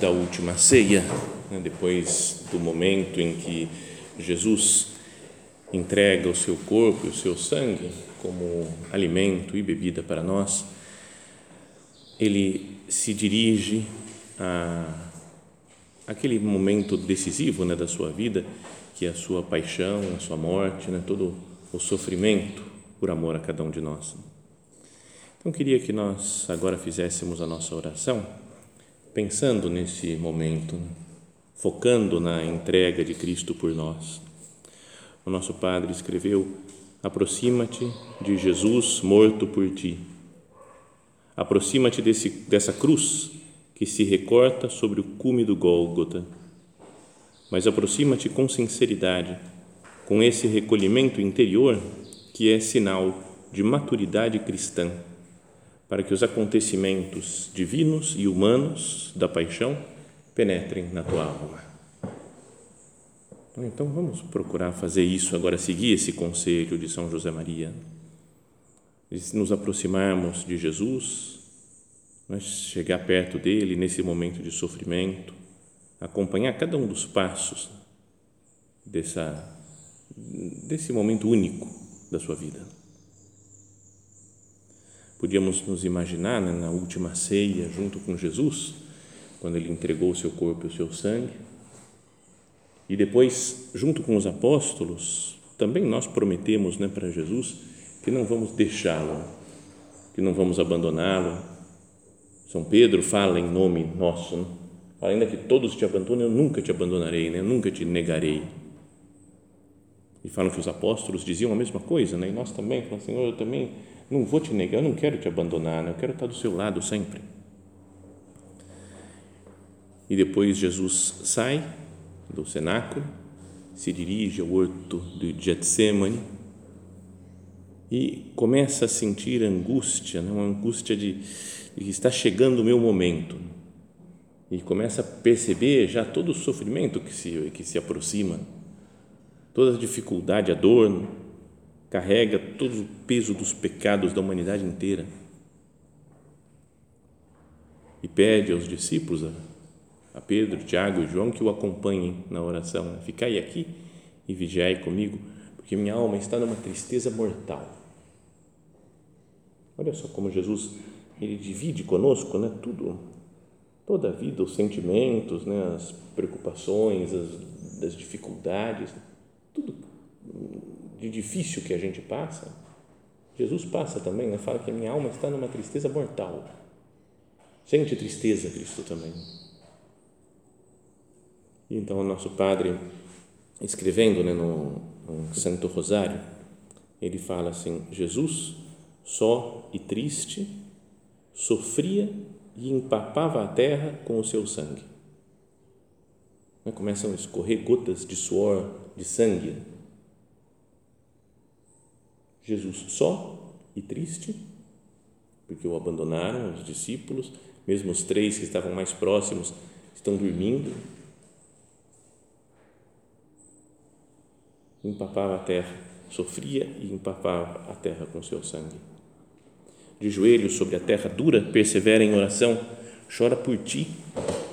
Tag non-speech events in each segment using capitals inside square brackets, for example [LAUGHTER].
da última ceia, né, depois do momento em que Jesus entrega o seu corpo e o seu sangue como alimento e bebida para nós, ele se dirige a aquele momento decisivo né, da sua vida, que é a sua paixão, a sua morte, né, todo o sofrimento por amor a cada um de nós. Então, queria que nós agora fizéssemos a nossa oração pensando nesse momento, focando na entrega de Cristo por nós. O nosso Padre escreveu: aproxima-te de Jesus morto por ti. Aproxima-te dessa cruz que se recorta sobre o cume do Gólgota. Mas aproxima-te com sinceridade, com esse recolhimento interior que é sinal de maturidade cristã para que os acontecimentos divinos e humanos da paixão penetrem na tua alma. Então vamos procurar fazer isso agora, seguir esse conselho de São José Maria, de nos aproximarmos de Jesus, mas chegar perto dele nesse momento de sofrimento, acompanhar cada um dos passos dessa, desse momento único da sua vida podíamos nos imaginar né, na última ceia junto com Jesus, quando ele entregou o seu corpo e o seu sangue. E depois, junto com os apóstolos, também nós prometemos né, para Jesus que não vamos deixá-lo, que não vamos abandoná-lo. São Pedro fala em nome nosso, né? ainda que todos te abandonem, eu nunca te abandonarei, né? eu nunca te negarei. E falam que os apóstolos diziam a mesma coisa, né? e nós também, falam, Senhor, eu também não vou te negar, eu não quero te abandonar, né? eu quero estar do seu lado sempre. E depois Jesus sai do cenáculo, se dirige ao horto de Getsemane e começa a sentir angústia, né? uma angústia de, de que está chegando o meu momento. E começa a perceber já todo o sofrimento que se, que se aproxima, toda a dificuldade, a dor, carrega todo o peso dos pecados da humanidade inteira e pede aos discípulos, a Pedro, Tiago e João, que o acompanhem na oração. Né? Ficai aqui e vigiai comigo, porque minha alma está numa tristeza mortal. Olha só como Jesus ele divide conosco, né, tudo, toda a vida, os sentimentos, né, as preocupações, as, as dificuldades, tudo de difícil que a gente passa, Jesus passa também, né? fala que a minha alma está numa tristeza mortal. Sente tristeza, Cristo também. E então, o nosso Padre, escrevendo né, no, no Santo Rosário, ele fala assim: Jesus, só e triste, sofria e empapava a terra com o seu sangue. Né, começam a escorrer gotas de suor, de sangue Jesus só e triste, porque o abandonaram os discípulos, mesmo os três que estavam mais próximos estão dormindo. Empapava a terra, sofria e empapava a terra com seu sangue. De joelhos sobre a terra dura, persevera em oração, chora por ti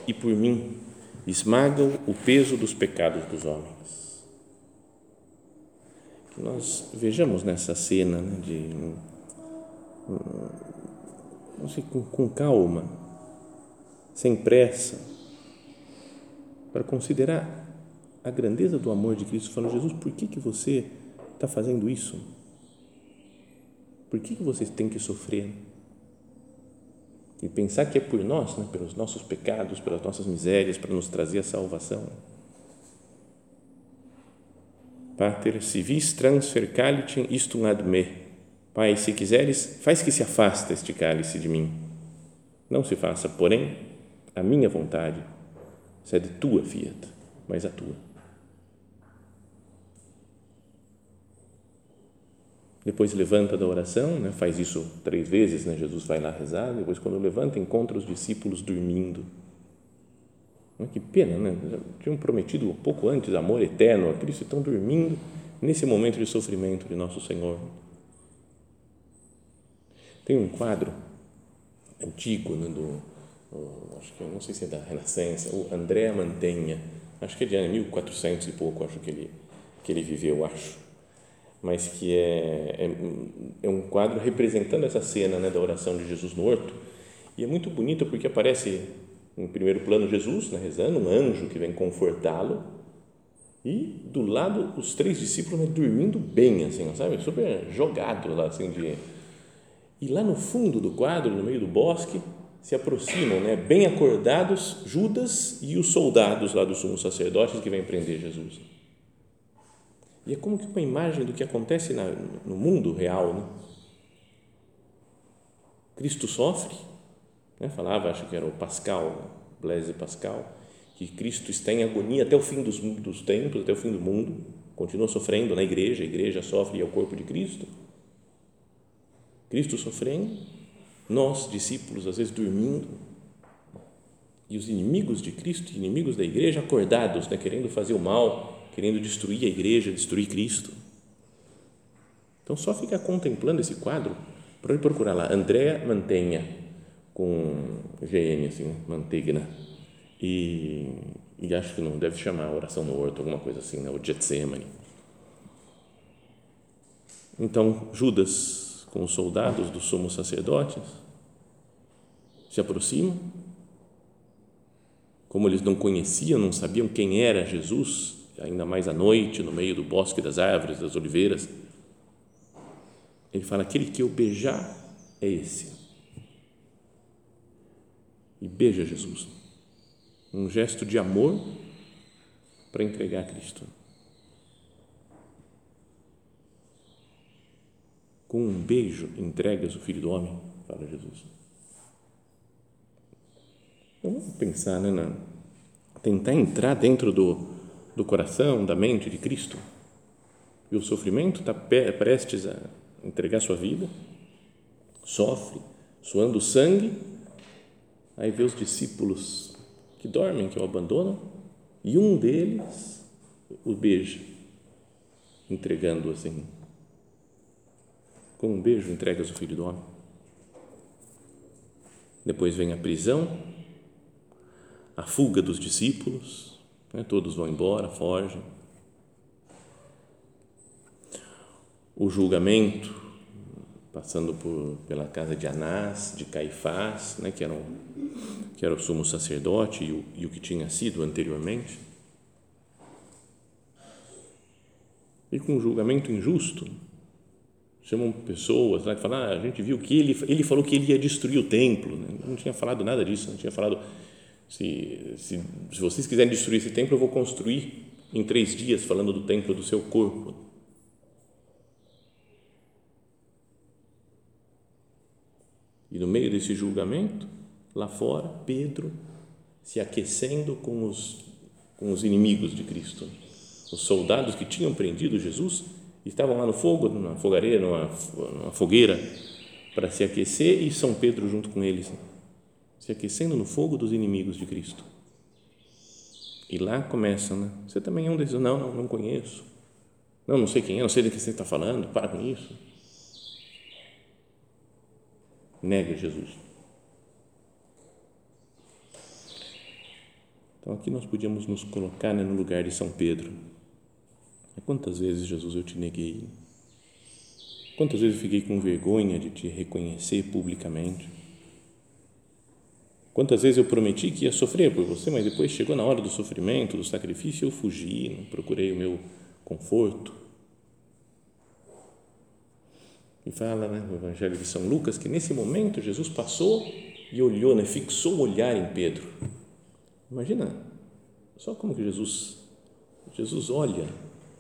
e por mim, esmagam o peso dos pecados dos homens nós vejamos nessa cena né, de não sei, com, com calma, sem pressa, para considerar a grandeza do amor de Cristo, falando, Jesus, por que, que você está fazendo isso? Por que, que você tem que sofrer? E pensar que é por nós, né, pelos nossos pecados, pelas nossas misérias, para nos trazer a salvação. Pater, si vis transfer calicem istum ad me. Pai, se quiseres, faz que se afasta este cálice de mim. Não se faça, porém, a minha vontade, sede tua fiat, mas a tua. Depois levanta da oração, né? faz isso três vezes, né? Jesus vai lá rezar. Depois, quando levanta, encontra os discípulos dormindo. Que pena, né? Tinham prometido um pouco antes amor eterno a Cristo, estão dormindo nesse momento de sofrimento de nosso Senhor. Tem um quadro antigo, né, do, acho que não sei se é da Renascença, o Andrea Mantegna, acho que é de ano 1400 e pouco, acho que ele que ele viveu, acho, mas que é, é, é um quadro representando essa cena né, da oração de Jesus no horto e é muito bonito porque aparece em primeiro plano Jesus né, rezando, um anjo que vem confortá-lo e do lado os três discípulos né, dormindo bem assim, sabe, super jogados lá assim de e lá no fundo do quadro, no meio do bosque, se aproximam, né, bem acordados, Judas e os soldados lá dos sumos sacerdotes que vêm prender Jesus. E é como que uma imagem do que acontece na, no mundo real. Né? Cristo sofre, né? falava, acho que era o Pascal, Blaise Pascal, que Cristo está em agonia até o fim dos, dos tempos, até o fim do mundo, continua sofrendo na igreja, a igreja sofre e é o corpo de Cristo Cristo sofrendo, nós, discípulos, às vezes dormindo, e os inimigos de Cristo, inimigos da igreja, acordados, né, querendo fazer o mal, querendo destruir a igreja, destruir Cristo. Então, só fica contemplando esse quadro para procurar lá, Andréa Mantenha, com GN, assim, Mantegna, e, e acho que não deve chamar oração no horto, alguma coisa assim, né, o Getsemane. Então, Judas com os soldados dos sumos sacerdotes, se aproximam. Como eles não conheciam, não sabiam quem era Jesus, ainda mais à noite, no meio do bosque das árvores, das oliveiras, ele fala: aquele que eu beijar é esse. E beija Jesus. Um gesto de amor para entregar a Cristo. Com um beijo entregas o Filho do Homem, fala Jesus. Então, vamos pensar, né, na, tentar entrar dentro do, do coração, da mente de Cristo. E o sofrimento está prestes a entregar sua vida, sofre, suando sangue, aí vê os discípulos que dormem, que o abandonam, e um deles o beija, entregando assim com um beijo entregas o filho do homem. Depois vem a prisão, a fuga dos discípulos, né? todos vão embora, fogem. O julgamento, passando por, pela casa de Anás, de Caifás, né? que, eram, que era o sumo sacerdote e o, e o que tinha sido anteriormente. E com um julgamento injusto, chamam pessoas lá que falam, ah, a gente viu que ele, ele falou que ele ia destruir o templo, né? não tinha falado nada disso, não tinha falado, se, se, se vocês quiserem destruir esse templo, eu vou construir em três dias, falando do templo do seu corpo. E no meio desse julgamento, lá fora, Pedro se aquecendo com os, com os inimigos de Cristo, os soldados que tinham prendido Jesus estavam lá no fogo, numa fogareira, numa, numa fogueira, para se aquecer e São Pedro junto com eles, se aquecendo no fogo dos inimigos de Cristo. E lá começam, né? Você também é um desses? Não, não, não conheço. Não, não sei quem é, não sei do que você está falando, para com isso. Nega Jesus. Então aqui nós podíamos nos colocar né, no lugar de São Pedro Quantas vezes, Jesus, eu te neguei? Quantas vezes eu fiquei com vergonha de te reconhecer publicamente? Quantas vezes eu prometi que ia sofrer por você, mas depois chegou na hora do sofrimento, do sacrifício, eu fugi, procurei o meu conforto. E fala né, no Evangelho de São Lucas que nesse momento Jesus passou e olhou, né, fixou o olhar em Pedro. Imagina só como que Jesus, Jesus olha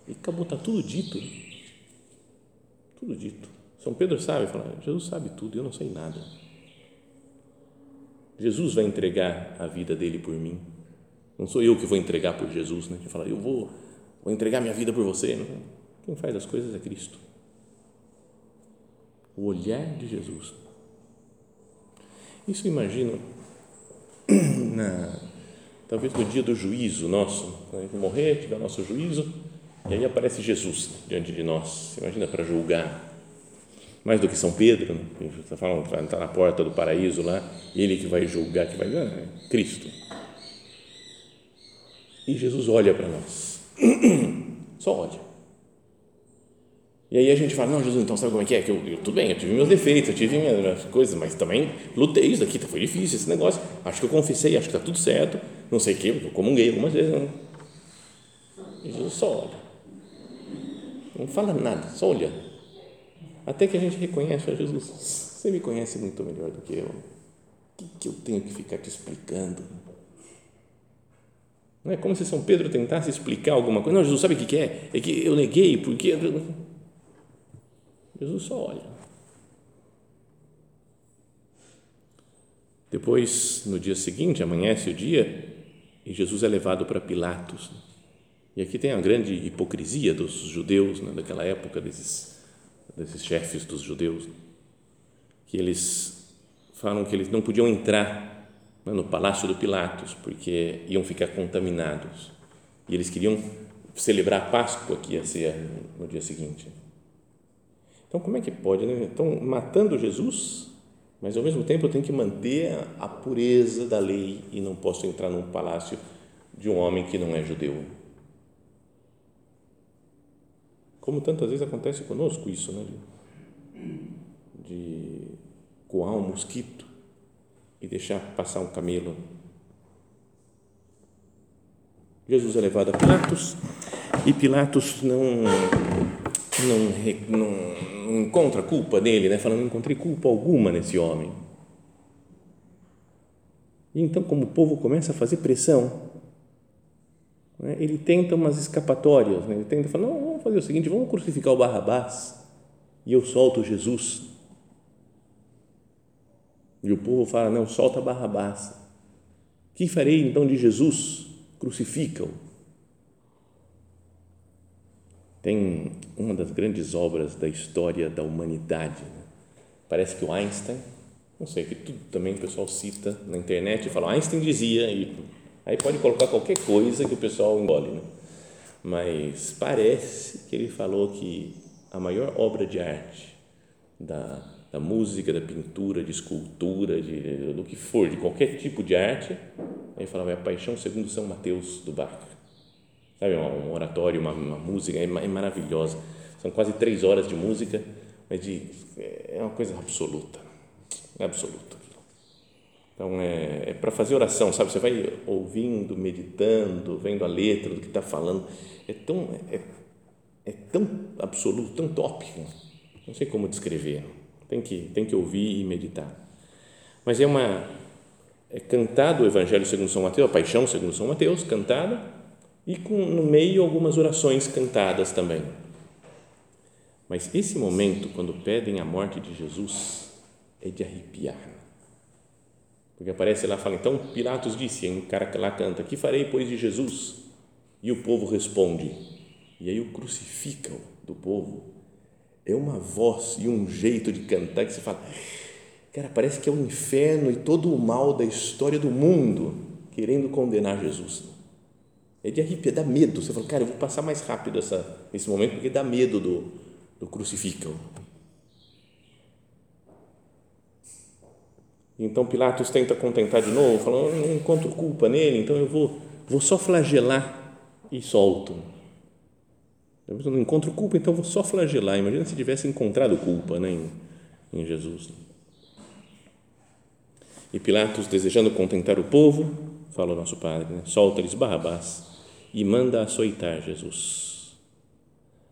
e acabou, está tudo dito. Tudo dito. São Pedro sabe, fala, Jesus sabe tudo, eu não sei nada. Jesus vai entregar a vida dele por mim. Não sou eu que vou entregar por Jesus, né? Que fala, eu vou, vou entregar minha vida por você. Não. Quem faz as coisas é Cristo. O olhar de Jesus. Isso imagino [CLEARS THROAT] na, talvez no dia do juízo nosso, quando a gente morrer, tiver nosso juízo, e aí aparece Jesus diante de nós. Imagina para julgar mais do que São Pedro, né? está falando, está na porta do paraíso lá, ele que vai julgar, que vai ganhar, é Cristo. E Jesus olha para nós, [CLEARS THROAT] só olha. E aí a gente fala, não, Jesus, então sabe como é que é? Que eu, eu tudo bem, eu tive meus defeitos, eu tive minhas coisas, mas também lutei isso daqui, foi difícil esse negócio. Acho que eu confessei, acho que está tudo certo, não sei o que, eu comunguei algumas vezes. Não. E Jesus só olha. Não fala nada, só olha até que a gente reconhece, Jesus, você me conhece muito melhor do que eu. O que, que eu tenho que ficar te explicando? Não é como se São Pedro tentasse explicar alguma coisa. Não, Jesus, sabe o que é? É que eu neguei, porque. Jesus só olha. Depois, no dia seguinte, amanhece o dia e Jesus é levado para Pilatos. E aqui tem a grande hipocrisia dos judeus né, daquela época, desses desses chefes dos judeus, que eles falam que eles não podiam entrar né, no palácio do Pilatos porque iam ficar contaminados e eles queriam celebrar a Páscoa que ia ser no dia seguinte. Então, como é que pode? Né? Estão matando Jesus, mas ao mesmo tempo eu tenho que manter a pureza da lei e não posso entrar num palácio de um homem que não é judeu. Como tantas vezes acontece conosco isso, né? De, de coar um mosquito e deixar passar um camelo. Jesus é levado a Pilatos e Pilatos não, não, não, encontra culpa nele, né? Falando, não encontrei culpa alguma nesse homem. E então, como o povo começa a fazer pressão, né? ele tenta umas escapatórias, né? ele tenta falar, não, vamos fazer o seguinte, vamos crucificar o Barrabás e eu solto Jesus. E o povo fala, não, solta Barrabás. Que farei então de Jesus? Crucifica-o. Tem uma das grandes obras da história da humanidade. Né? Parece que o Einstein, não sei, que tudo também o pessoal cita na internet e fala, Einstein dizia, e Aí pode colocar qualquer coisa que o pessoal engole, né? mas parece que ele falou que a maior obra de arte da, da música, da pintura, de escultura, de, do que for, de qualquer tipo de arte, ele falava é a Paixão segundo São Mateus do Bach. Sabe, um oratório, uma, uma música, é, é maravilhosa. São quase três horas de música, mas de, é uma coisa absoluta, absoluta. Então, é, é para fazer oração, sabe? Você vai ouvindo, meditando, vendo a letra do que está falando. É tão, é, é tão absoluto, tão top. Não sei como descrever. Tem que, tem que ouvir e meditar. Mas é uma. É cantado o Evangelho segundo São Mateus, a Paixão segundo São Mateus, cantada, e com, no meio algumas orações cantadas também. Mas esse momento, quando pedem a morte de Jesus, é de arrepiar porque aparece lá, fala, então Pilatos disse, um cara que lá canta, que farei, pois, de Jesus? E o povo responde, e aí o crucificam do povo, é uma voz e um jeito de cantar que você fala, cara, parece que é o um inferno e todo o mal da história do mundo querendo condenar Jesus. É de arrepiar, dá medo. Você fala, cara, eu vou passar mais rápido essa, esse momento porque dá medo do, do crucificam. Então Pilatos tenta contentar de novo, falando: eu não encontro culpa nele, então eu vou, vou só flagelar e solto. Eu não encontro culpa, então vou só flagelar. Imagina se tivesse encontrado culpa né, em, em Jesus. E Pilatos, desejando contentar o povo, fala o nosso Padre, né? solta-lhes Barrabás e manda açoitar Jesus.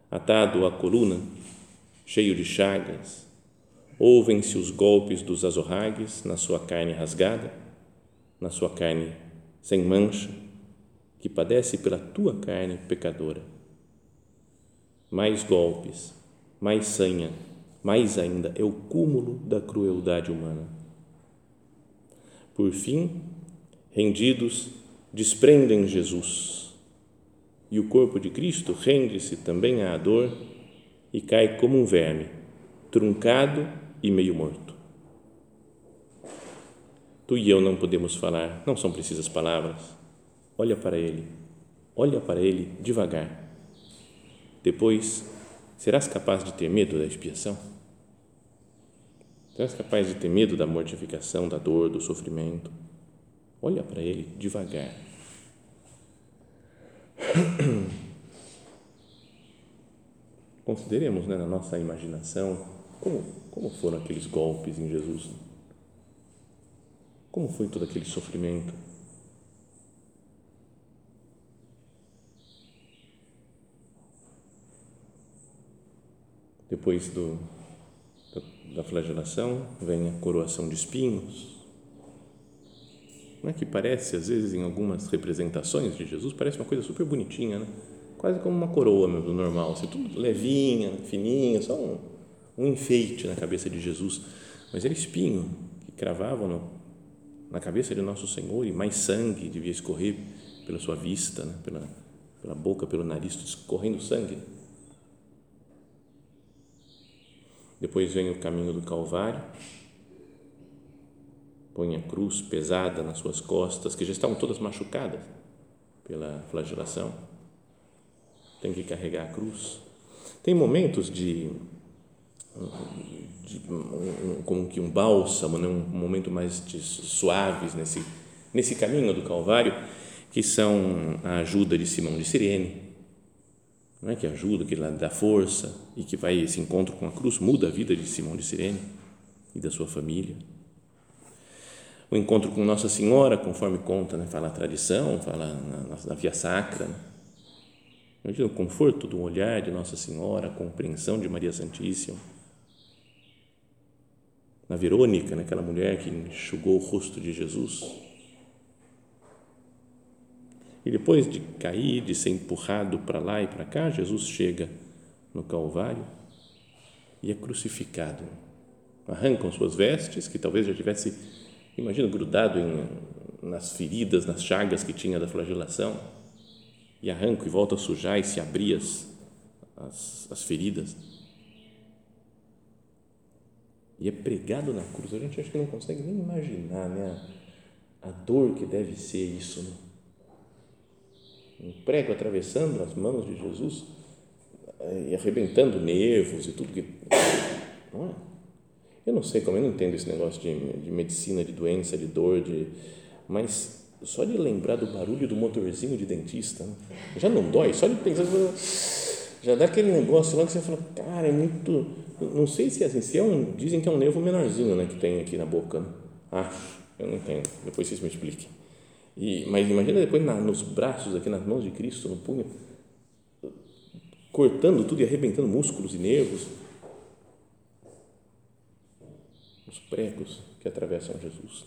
Atado à coluna, cheio de chagas, ouvem-se os golpes dos azorragues na sua carne rasgada, na sua carne sem mancha, que padece pela tua carne pecadora. Mais golpes, mais sanha, mais ainda é o cúmulo da crueldade humana. Por fim, rendidos, desprendem Jesus e o corpo de Cristo rende-se também à dor e cai como um verme, truncado e meio morto. Tu e eu não podemos falar, não são precisas palavras olha para ele, olha para ele devagar. Depois, serás capaz de ter medo da expiação? Serás capaz de ter medo da mortificação, da dor, do sofrimento? Olha para ele devagar. [COUGHS] Consideremos né, na nossa imaginação como, como foram aqueles golpes em Jesus. Como foi todo aquele sofrimento Depois do, da flagelação vem a coroação de espinhos. Não é que parece, às vezes, em algumas representações de Jesus, parece uma coisa super bonitinha, né? quase como uma coroa mesmo, normal, assim, tudo levinha, fininha, só um, um enfeite na cabeça de Jesus. Mas era espinho que cravavam no, na cabeça de Nosso Senhor e mais sangue devia escorrer pela sua vista, né? pela, pela boca, pelo nariz, escorrendo sangue. Depois vem o caminho do Calvário, põe a cruz pesada nas suas costas, que já estavam todas machucadas pela flagelação. Tem que carregar a cruz. Tem momentos de, de como que um bálsamo, né? um momento mais de suaves nesse nesse caminho do Calvário, que são a ajuda de Simão de Sirene, não é que ajuda, que dá força e que vai esse encontro com a cruz muda a vida de Simão de Sirene e da sua família. O encontro com Nossa Senhora, conforme conta, né, fala a tradição, fala na, na via sacra. Né? Imagina o conforto do olhar de Nossa Senhora, a compreensão de Maria Santíssima. Na Verônica, naquela mulher que enxugou o rosto de Jesus e depois de cair, de ser empurrado para lá e para cá, Jesus chega no Calvário e é crucificado. Arrancam suas vestes, que talvez já tivesse, imagina, grudado em, nas feridas, nas chagas que tinha da flagelação, e arrancam e voltam a sujar e se abrir as, as, as feridas. E é pregado na cruz. A gente acha que não consegue nem imaginar né, a, a dor que deve ser isso. Né? um prego atravessando as mãos de Jesus eh, e arrebentando nervos e tudo que. Não é? Eu não sei como, eu não entendo esse negócio de, de medicina, de doença, de dor, de, mas só de lembrar do barulho do motorzinho de dentista, né? já não dói, só de pensar, já dá aquele negócio lá que você fala, cara, é muito. Não sei se é assim, se é um. Dizem que é um nervo menorzinho né, que tem aqui na boca. Né? Acho, eu não entendo, depois vocês me expliquem. E, mas imagina depois na, nos braços, aqui nas mãos de Cristo, no punho, cortando tudo e arrebentando músculos e nervos. Os pregos que atravessam Jesus.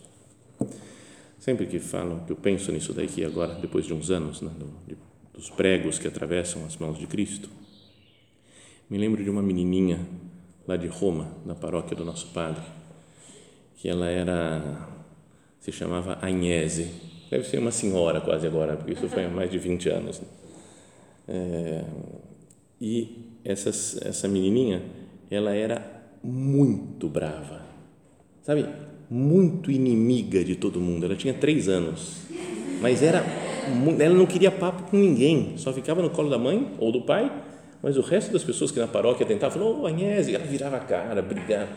Sempre que falo, que eu penso nisso daí, que agora, depois de uns anos, né, do, dos pregos que atravessam as mãos de Cristo, me lembro de uma menininha lá de Roma, na paróquia do nosso padre, que ela era, se chamava Agnese, Deve ser uma senhora quase agora, porque isso foi há mais de 20 anos. Né? É, e essa, essa menininha, ela era muito brava, sabe? Muito inimiga de todo mundo. Ela tinha três anos, mas era ela não queria papo com ninguém, só ficava no colo da mãe ou do pai, mas o resto das pessoas que na paróquia tentavam, falou, oh, Agnese, ela virava a cara, brigava.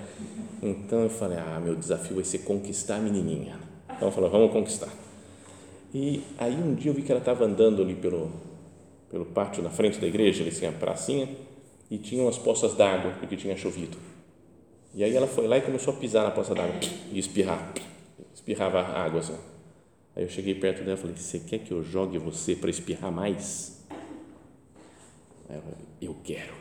Então eu falei, ah, meu desafio vai ser conquistar a menininha. Então eu falei, vamos conquistar. E aí um dia eu vi que ela estava andando ali pelo, pelo pátio na frente da igreja, ali tinha a pracinha, e tinha umas poças d'água, porque tinha chovido. E aí ela foi lá e começou a pisar na poça d'água e espirrar. espirrava água assim. Aí eu cheguei perto dela e falei: Você quer que eu jogue você para espirrar mais? Aí falei: Eu quero.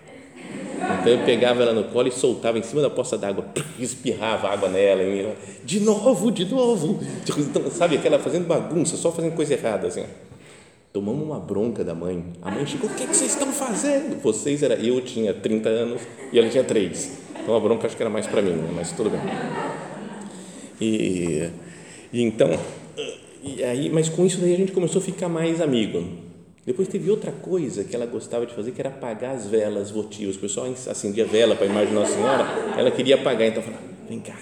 Então eu pegava ela no colo e soltava em cima da poça d'água, espirrava água nela, e de novo, de novo. Então, sabe, aquela fazendo bagunça, só fazendo coisa errada assim. Tomamos uma bronca da mãe. A mãe chegou: O que, é que vocês estão fazendo? Vocês era. Eu tinha 30 anos e ela tinha 3. Então a bronca acho que era mais para mim, né? mas tudo bem. E, e então, e aí, mas com isso daí a gente começou a ficar mais amigo. Depois teve outra coisa que ela gostava de fazer, que era apagar as velas votivas. O pessoal acendia vela para a imagem de Nossa Senhora, ela queria apagar, então falava, vem cá,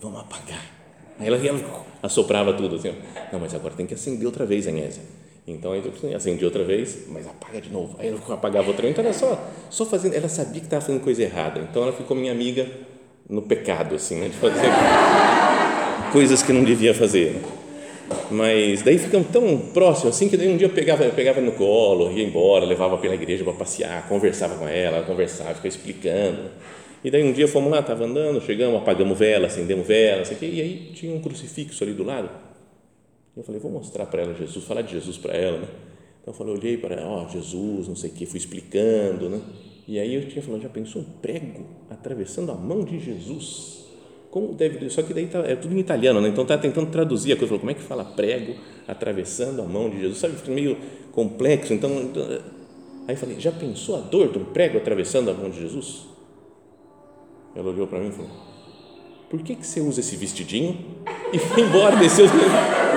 vamos apagar. Aí ela, ela assoprava tudo assim, não, mas agora tem que acender outra vez, Anésia. Então aí eu acendi outra vez, mas apaga de novo. Aí ela apagava outra então era só, só fazendo, ela sabia que estava fazendo coisa errada, então ela ficou minha amiga no pecado, assim, né, de fazer [LAUGHS] coisas que não devia fazer. Mas daí ficam tão próximos assim que daí um dia eu pegava, eu pegava no colo, ia embora, levava pela igreja para passear, conversava com ela, conversava, ficava explicando. E daí um dia fomos lá, estava andando, chegamos, apagamos vela, acendemos vela, sei quê, e aí tinha um crucifixo ali do lado. Eu falei, vou mostrar para ela Jesus, falar de Jesus para ela, né? Então eu falei, olhei para ela, ó, oh, Jesus, não sei o quê, fui explicando, né? E aí eu tinha falado, já pensou um prego atravessando a mão de Jesus? como deve, só que daí tá, é tudo em italiano, né? então está tentando traduzir a coisa, falou, como é que fala prego atravessando a mão de Jesus, sabe, meio complexo, então, então aí falei, já pensou a dor de um prego atravessando a mão de Jesus? Ela olhou para mim e falou, por que, que você usa esse vestidinho? [LAUGHS] E foi embora, desceu, cara,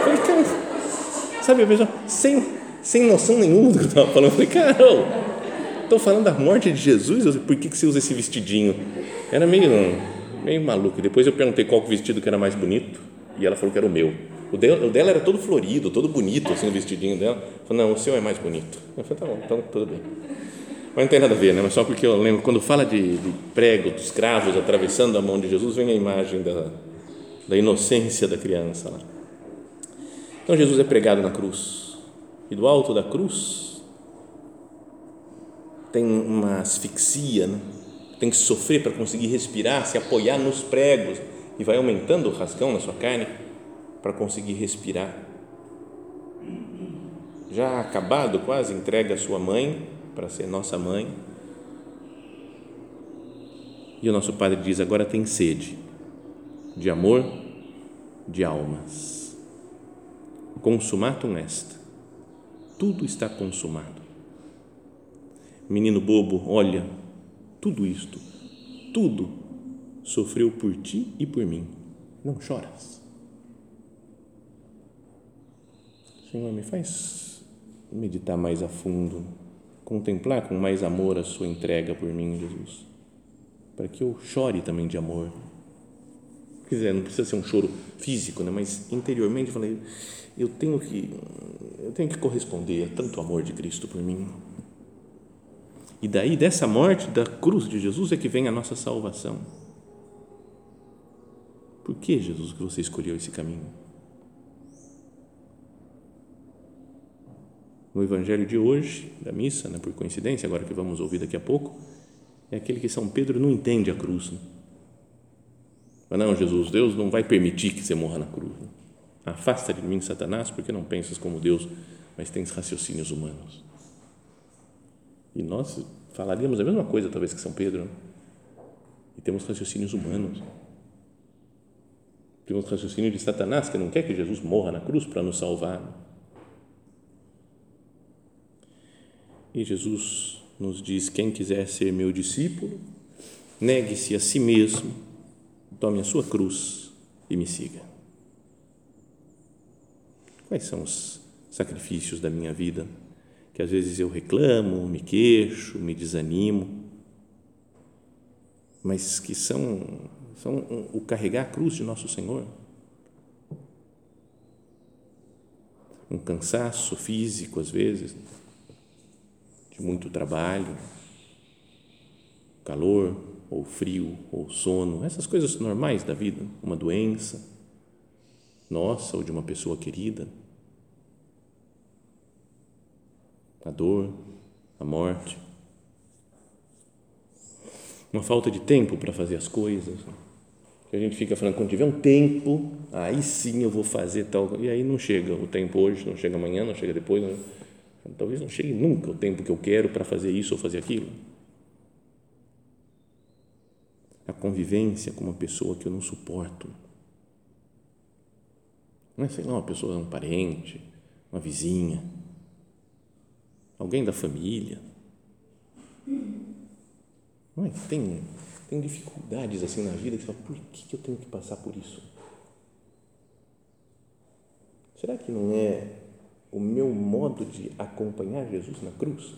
sabe, a pessoa, sem, sem noção nenhuma do que eu estava falando, eu falei, cara, estou falando da morte de Jesus, por que, que você usa esse vestidinho? Era meio meio maluco. Depois eu perguntei qual vestido que era mais bonito e ela falou que era o meu. O dela, o dela era todo florido, todo bonito, assim, o vestidinho dela. Falei, não, o seu é mais bonito. Eu falei, tá bom, então tudo bem. Mas não tem nada a ver, né? Mas só porque eu lembro, quando fala de, de prego, dos cravos atravessando a mão de Jesus, vem a imagem da, da inocência da criança lá. Então Jesus é pregado na cruz. E do alto da cruz tem uma asfixia, né? tem que sofrer para conseguir respirar, se apoiar nos pregos e vai aumentando o rascão na sua carne para conseguir respirar. Já acabado, quase entrega a sua mãe para ser nossa mãe. E o nosso Padre diz: agora tem sede de amor, de almas. Consumatum est. Tudo está consumado. Menino bobo, olha tudo isto, tudo sofreu por ti e por mim. Não choras. Senhor, me faz meditar mais a fundo, contemplar com mais amor a sua entrega por mim, Jesus, para que eu chore também de amor. Quer dizer, não precisa ser um choro físico, né? mas interiormente falei, eu tenho que eu tenho que corresponder a tanto amor de Cristo por mim. E daí, dessa morte, da cruz de Jesus, é que vem a nossa salvação. Por que, Jesus, que você escolheu esse caminho? No Evangelho de hoje, da missa, né, por coincidência, agora que vamos ouvir daqui a pouco, é aquele que São Pedro não entende a cruz. Né? Mas não, Jesus, Deus não vai permitir que você morra na cruz. Né? Afasta de mim, Satanás, porque não pensas como Deus, mas tens raciocínios humanos. E nós falaríamos a mesma coisa, talvez, que São Pedro. Né? E temos raciocínios humanos. Temos raciocínio de Satanás, que não quer que Jesus morra na cruz para nos salvar. E Jesus nos diz: quem quiser ser meu discípulo, negue-se a si mesmo, tome a sua cruz e me siga. Quais são os sacrifícios da minha vida? que às vezes eu reclamo, me queixo, me desanimo, mas que são, são o carregar a cruz de nosso Senhor. Um cansaço físico, às vezes, de muito trabalho, calor, ou frio, ou sono, essas coisas normais da vida, uma doença nossa ou de uma pessoa querida a dor, a morte, uma falta de tempo para fazer as coisas, que a gente fica falando, quando tiver um tempo, aí sim eu vou fazer tal. E aí não chega o tempo hoje, não chega amanhã, não chega depois. Não, talvez não chegue nunca o tempo que eu quero para fazer isso ou fazer aquilo. A convivência com uma pessoa que eu não suporto. Não é, sei lá, uma pessoa, um parente, uma vizinha, alguém da família. Não é? Tem tem dificuldades assim na vida que você fala, por que, que eu tenho que passar por isso? Será que não é o meu modo de acompanhar Jesus na cruz?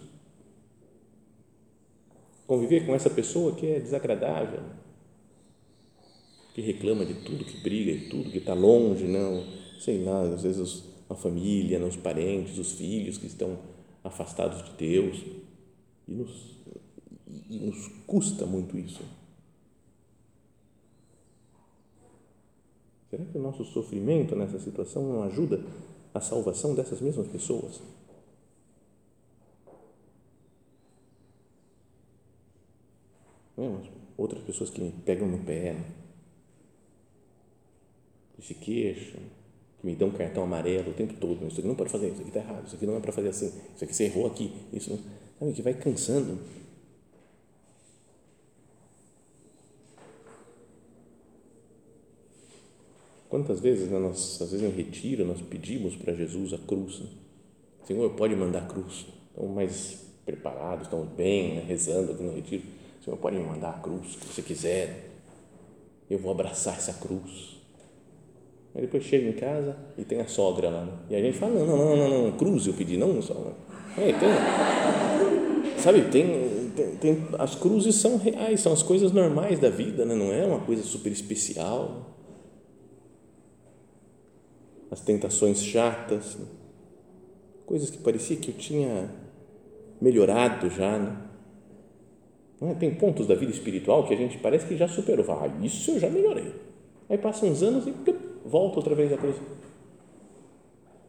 Conviver com essa pessoa que é desagradável, que reclama de tudo, que briga de tudo, que está longe, não, sei lá, às vezes a família, os parentes, os filhos que estão afastados de Deus e nos, e nos custa muito isso. Será que o nosso sofrimento nessa situação não ajuda a salvação dessas mesmas pessoas? Outras pessoas que pegam no pé, né? que se queixam, que me dão cartão amarelo o tempo todo. Isso aqui não pode fazer, isso aqui está errado, isso aqui não é para fazer assim, isso aqui você errou aqui. Isso, sabe, que vai cansando Quantas vezes, né, nós, às vezes em retiro, nós pedimos para Jesus a cruz. Né? Senhor, pode mandar a cruz. Estamos mais preparados, estamos bem, né, rezando aqui no retiro. Senhor, pode me mandar a cruz, se você quiser. Eu vou abraçar essa cruz. Aí depois chega em casa e tem a sogra lá. Né? E a gente fala, não, não, não, não, não, cruz eu pedi, não só. É, tem, sabe, tem, tem, tem, as cruzes são reais, são as coisas normais da vida, né? não é uma coisa super especial as tentações chatas, né? coisas que parecia que eu tinha melhorado já. Né? É? Tem pontos da vida espiritual que a gente parece que já superou. Ah, isso eu já melhorei. Aí passam uns anos e volta outra vez a coisa.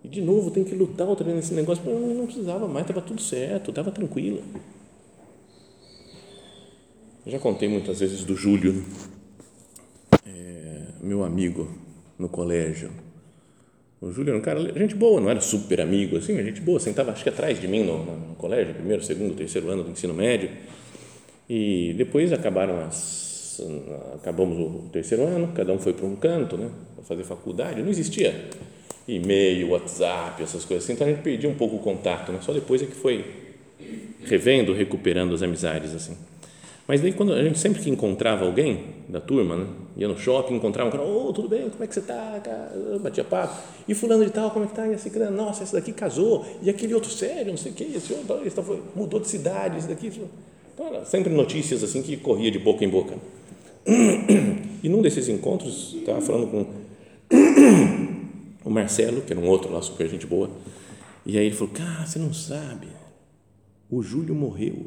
E de novo tem que lutar outra vez nesse negócio. Eu não precisava mais, estava tudo certo, estava tranquilo. já contei muitas vezes do Júlio, né? é, meu amigo no colégio o Júlio era um cara, gente boa, não era super amigo, assim, mas gente boa, sentava acho que atrás de mim no, no colégio, primeiro, segundo, terceiro ano do ensino médio. E depois acabaram as, acabamos o terceiro ano, cada um foi para um canto, né, para fazer faculdade. Não existia e-mail, WhatsApp, essas coisas assim, então a gente perdia um pouco o contato, né? Só depois é que foi revendo, recuperando as amizades assim. Mas daí, quando a gente sempre que encontrava alguém da turma, né, ia no shopping, encontrava um cara, ô, oh, tudo bem, como é que você está? Batia papo. E fulano de tal, como é que está? E cara, nossa, esse daqui casou. E aquele outro sério, não sei o quê, esse outro esse mudou de cidade, esse daqui. Era sempre notícias assim que corria de boca em boca. E num desses encontros, estava falando com o Marcelo, que era um outro lá, super gente boa. E aí ele falou, cara, você não sabe, o Júlio morreu.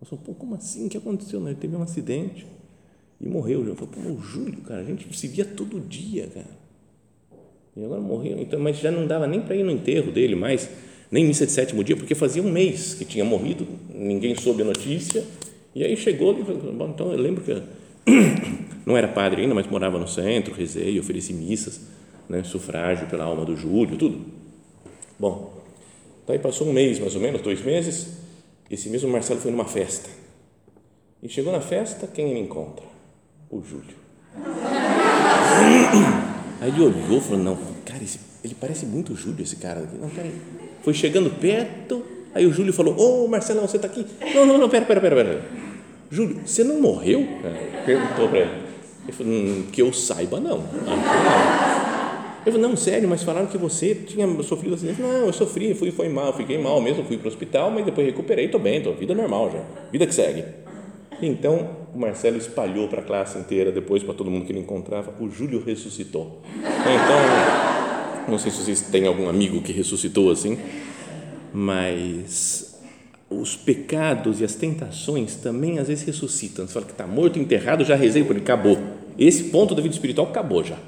Eu falei, pô, como assim? O que aconteceu? Ele teve um acidente e morreu. Eu falei, pô, o Júlio, cara, a gente se via todo dia, cara. E agora morreu. Então, mas já não dava nem para ir no enterro dele mais, nem missa de sétimo dia, porque fazia um mês que tinha morrido, ninguém soube a notícia. E aí chegou, bom, então eu lembro que eu [COUGHS] não era padre ainda, mas morava no centro, rezei, ofereci missas, né, sufrágio pela alma do Júlio, tudo. Bom, daí passou um mês, mais ou menos, dois meses, esse mesmo Marcelo foi numa festa. E chegou na festa, quem ele encontra? O Júlio. [COUGHS] Aí ele olhou e falou: Não, cara, esse, ele parece muito o Júlio, esse cara aqui. Não, peraí. Foi chegando perto, aí o Júlio falou: Ô oh, Marcelão, você está aqui? Não, não, não, pera, pera, pera, pera. Júlio, você não morreu? É, perguntou para ele. Ele falou: hum, Que eu saiba, não. Eu falei, não, sério, mas falaram que você tinha sofrido acidente. Não, eu sofri, fui, foi mal, fiquei mal mesmo, fui para o hospital, mas depois recuperei, estou bem, estou vida normal já, vida que segue. Então, o Marcelo espalhou para a classe inteira, depois para todo mundo que ele encontrava, o Júlio ressuscitou. Então, não sei se vocês têm algum amigo que ressuscitou assim, mas os pecados e as tentações também às vezes ressuscitam. Você fala que está morto, enterrado, já rezei por ele, acabou. Esse ponto da vida espiritual acabou já.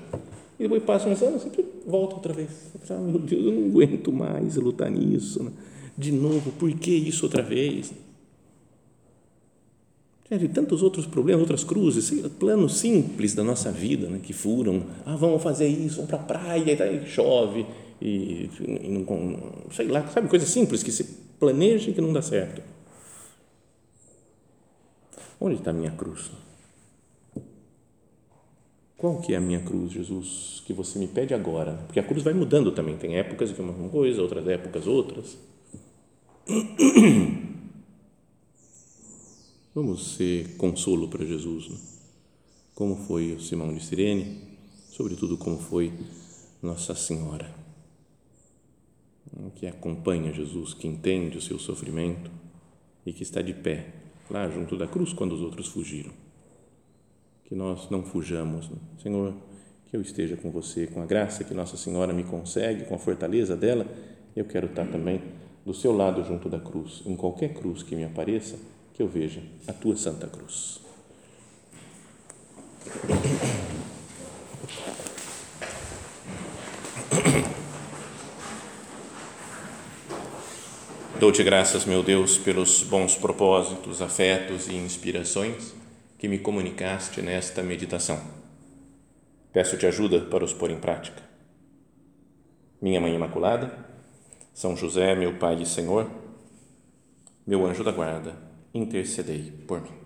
E depois passa uns anos, sempre volta outra vez. Ah, meu Deus, eu não aguento mais lutar nisso. Né? De novo, por que isso outra vez? E tantos outros problemas, outras cruzes, planos simples da nossa vida né, que furam. Ah, vamos fazer isso, vamos para a praia, e daí chove, e, e não, sei lá, sabe, coisas simples que se planeja e que não dá certo. Onde está a minha cruz? Qual que é a minha cruz, Jesus, que você me pede agora? Porque a cruz vai mudando também, tem épocas que é uma coisa, outras épocas outras. [CLEARS THROAT] Vamos ser consolo para Jesus, né? como foi o Simão de Sirene, sobretudo como foi Nossa Senhora, que acompanha Jesus, que entende o seu sofrimento e que está de pé lá junto da cruz quando os outros fugiram. Que nós não fujamos, né? Senhor, que eu esteja com você, com a graça que Nossa Senhora me consegue, com a fortaleza dela, eu quero estar também do seu lado junto da cruz, em qualquer cruz que me apareça que eu veja a tua Santa Cruz. Dou-te graças, meu Deus, pelos bons propósitos, afetos e inspirações que me comunicaste nesta meditação. Peço-te ajuda para os pôr em prática. Minha Mãe Imaculada, São José, meu Pai e Senhor, meu anjo da guarda, intercedei por mim.